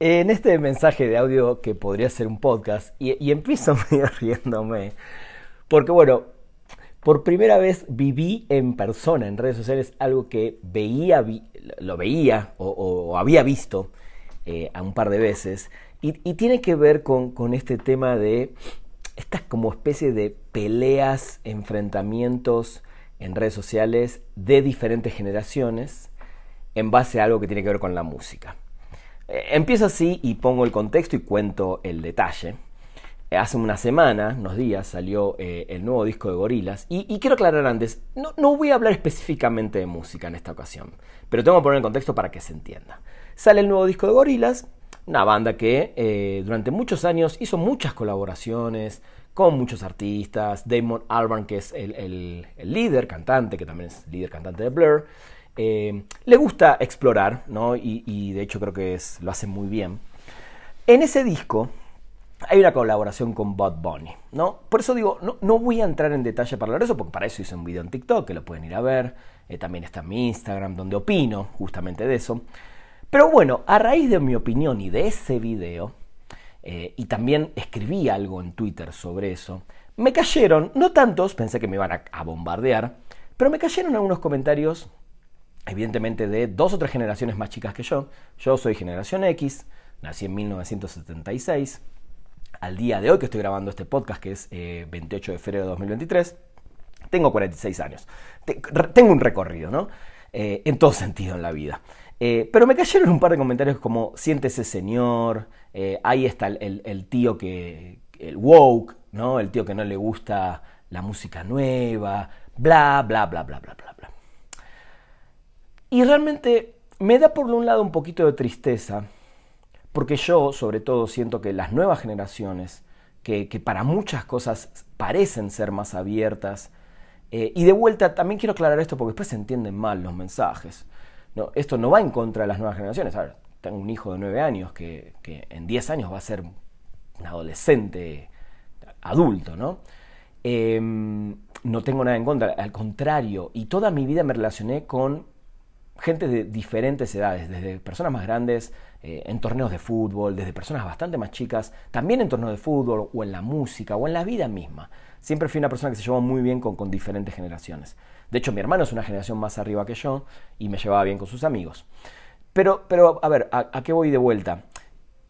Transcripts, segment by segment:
En este mensaje de audio que podría ser un podcast, y, empiezo medio riéndome, porque bueno, por primera vez viví en persona en redes sociales algo que veía, lo veía o, había visto eh, a un par de veces, y, tiene que ver con, con este tema de estas como especie de peleas, enfrentamientos en redes sociales de diferentes generaciones en base a algo que tiene que ver con la música. Eh, empiezo así y pongo el contexto y cuento el detalle. Hace una semana, unos días, salió eh, el nuevo disco de Gorilas. Y, quiero aclarar antes, no, no, voy a hablar específicamente de música en esta ocasión, pero tengo que poner el contexto para que se entienda. Sale el nuevo disco de Gorilas, una banda que eh, durante muchos años hizo muchas colaboraciones con muchos artistas. Damon Albarn, que es el líder cantante, que también es líder cantante de Blur. Eh, le gusta explorar, ¿no? Y, de hecho creo que lo hace muy bien. En ese disco hay una colaboración con Bud Bunny, ¿no? Por eso digo, no, no, voy a entrar en detalle para hablar de eso, porque para eso hice un video en TikTok, que lo pueden ir a ver. Eh, también está en mi Instagram, donde opino justamente de eso. Pero bueno, a raíz de mi opinión y de ese video, eh, y también escribí algo en Twitter sobre eso, me cayeron, no tantos, pensé que me iban a bombardear, pero me cayeron algunos comentarios evidentemente de dos o tres generaciones más chicas que yo. Yo soy generación X, nací en 1976. Al día de hoy que estoy grabando este podcast, que es 28 eh, de febrero de 2023, tengo 46 años. Tengo un recorrido, ¿no? Eh, en todo sentido en la vida. Eh, pero me cayeron un par de comentarios como, siéntese señor, ahí está el, el, tío que, el woke, ¿no? El tío que no le gusta la música nueva, bla, bla, bla, bla, bla, bla. Y realmente me da por un lado un poquito de tristeza, porque yo sobre todo siento que las nuevas generaciones, que, para muchas cosas parecen ser más abiertas, eh, y de vuelta también quiero aclarar esto porque después se entienden mal los mensajes. No, esto no va en contra de las nuevas generaciones. A ver, tengo un hijo de 9 años que, en 10 años va a ser un adolescente adulto, ¿no? Em, no tengo nada en contra, al contrario, y toda mi vida me relacioné con gente de diferentes edades, desde personas más grandes eh, en torneos de fútbol, desde personas bastante más chicas, también en torneos de fútbol o en la música o en la vida misma. Siempre fui una persona que se llevó muy bien con, diferentes generaciones. De hecho, mi hermano es una generación más arriba que yo y me llevaba bien con sus amigos. Pero, pero a ver, ¿a, qué voy de vuelta?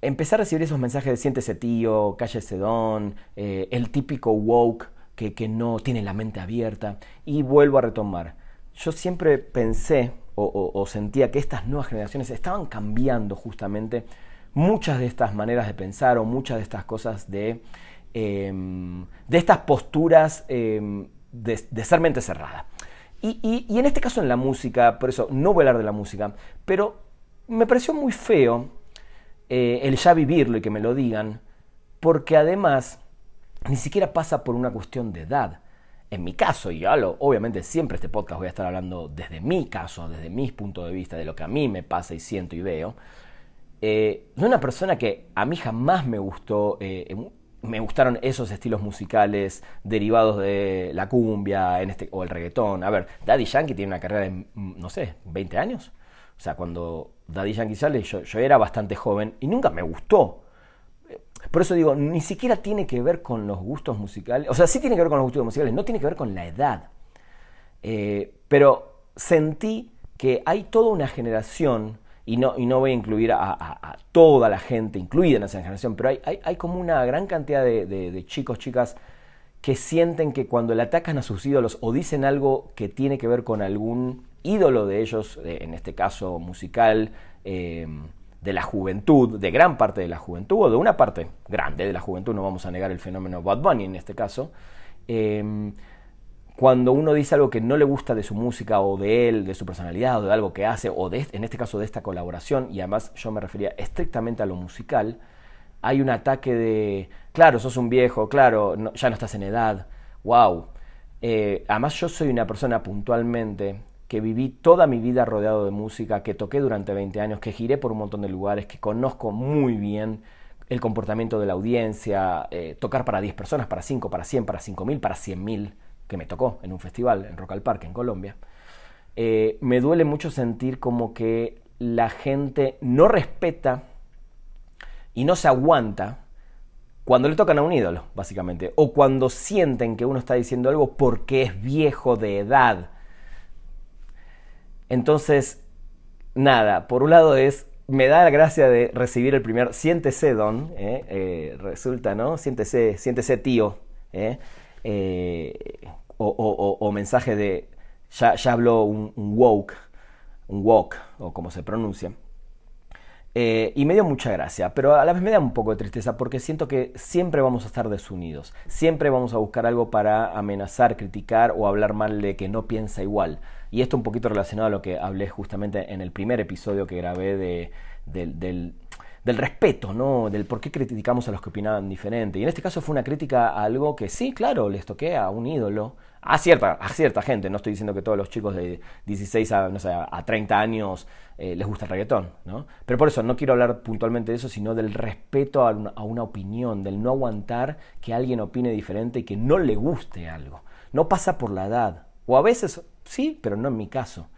Empecé a recibir esos mensajes de siéntese tío, cállese don, eh, el típico woke que no tiene la mente abierta. Y vuelvo a retomar. Yo siempre pensé, o, sentía que estas nuevas generaciones estaban cambiando justamente muchas de estas maneras de pensar o muchas de estas cosas de, em, de estas posturas em, de, ser mente cerrada. Y, en este caso en la música, por eso no voy a hablar de la música, pero me pareció muy feo eh, el ya vivirlo y que me lo digan, porque además ni siquiera pasa por una cuestión de edad en mi caso, y yo obviamente siempre este podcast voy a estar hablando desde mi caso, desde mis puntos de vista, de lo que a mí me pasa y siento y veo, eh, una persona que a mí jamás me gustó, eh, me gustaron esos estilos musicales derivados de la cumbia en este, o el reggaetón. A ver, Daddy Yankee tiene una carrera de, mm, no sé, 20 años. O sea, cuando Daddy Yankee sale, yo era bastante joven y nunca me gustó. Por eso digo, ni siquiera tiene que ver con los gustos musicales. O sea, sí tiene que ver con los gustos musicales, no tiene que ver con la edad. Eh, pero sentí que hay toda una generación, y no, y no voy a incluir a, toda la gente incluida en esa generación, pero hay, hay, como una gran cantidad de, chicos, chicas, que sienten que cuando le atacan a sus ídolos o dicen algo que tiene que ver con algún ídolo de ellos, eh, en este caso musical, eh, de la juventud, de gran parte de la juventud, o de una parte grande de la juventud, no vamos a negar el fenómeno Bad Bunny en este caso, em, cuando uno dice algo que no le gusta de su música o de él, de su personalidad o de algo que hace, o de, en este caso de esta colaboración, y además yo me refería estrictamente a lo musical, hay un ataque de, claro, sos un viejo, claro, ya no estás en edad, wow. Eh, además yo soy una persona puntualmente que viví toda mi vida rodeado de música, que toqué durante 20 años, que giré por un montón de lugares, que conozco muy bien el comportamiento de la audiencia, eh, tocar para 10 personas, para 5, para 100, para 5.000, para 100.000, que me tocó en un festival en Rock al en Colombia, eh, me duele mucho sentir como que la gente no respeta y no se aguanta cuando le tocan a un ídolo, básicamente, o cuando sienten que uno está diciendo algo porque es viejo de edad. Entonces, nada, por un lado es, me da la gracia de recibir el primer, siéntese don, ¿eh? Eh, resulta, ¿no? Siéntese, siéntese tío, ¿eh? o, mensaje de, ya, ya habló un, un woke, un woke, o como se pronuncia. Eh, y me dio mucha gracia, pero a la vez me da un poco de tristeza porque siento que siempre vamos a estar desunidos, siempre vamos a buscar algo para amenazar, criticar o hablar mal de que no piensa igual. Y esto un poquito relacionado a lo que hablé justamente en el primer episodio que grabé de, del, del respeto, ¿no? Del por qué criticamos a los que opinaban diferente. Y en este caso fue una crítica a algo que sí, claro, les toqué a un ídolo, a cierta, a cierta gente, no estoy diciendo que todos los chicos de 16 a, no sé, a 30 años eh, les gusta el reggaetón, ¿no? Pero por eso no quiero hablar puntualmente de eso, sino del respeto a una, a una opinión, del no aguantar que alguien opine diferente y que no le guste algo. No pasa por la edad, o a veces sí, pero no en mi caso.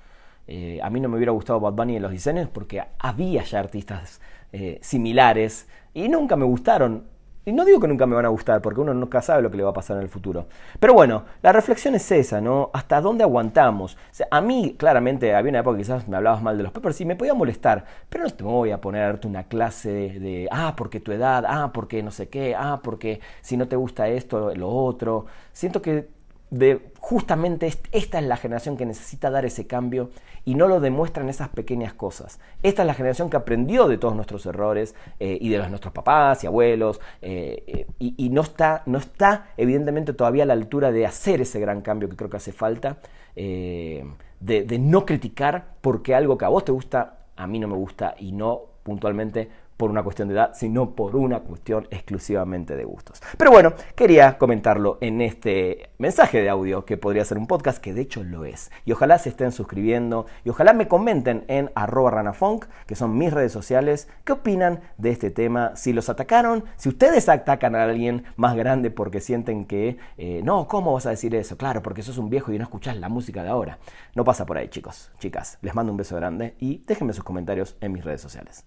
Eh, a mí no me hubiera gustado Bad Bunny en los diseños porque había ya artistas eh, similares y nunca me gustaron. Y no digo que nunca me van a gustar, porque uno nunca sabe lo que le va a pasar en el futuro. Pero bueno, la reflexión es esa, ¿no? ¿Hasta dónde aguantamos? a mí, claramente, había una época que quizás me hablabas mal de los Peppers y me podía molestar, pero no te voy a ponerte una clase de, ah, porque tu edad, ah, porque no sé qué, ah, porque si no te gusta esto, lo otro. Siento que de justamente esta es la generación que necesita dar ese cambio y no lo demuestran esas pequeñas cosas. Esta es la generación que aprendió de todos nuestros errores eh, y de los, nuestros papás y abuelos eh, eh, y, no, está, no está evidentemente todavía a la altura de hacer ese gran cambio que creo que hace falta, de, de no criticar porque algo que a vos te gusta, a mí no me gusta y no puntualmente por una cuestión de edad, sino por una cuestión exclusivamente de gustos. Pero bueno, quería comentarlo en este mensaje de audio que podría ser un podcast, que de hecho lo es. Y ojalá se estén suscribiendo y ojalá me comenten en arroba ranafunk, que son mis redes sociales, qué opinan de este tema, si los atacaron, si ustedes atacan a alguien más grande porque sienten que, eh, no, ¿cómo vas a decir eso? Claro, porque sos un viejo y no escuchás la música de ahora. No pasa por ahí, chicos, chicas. Les mando un beso grande y déjenme sus comentarios en mis redes sociales.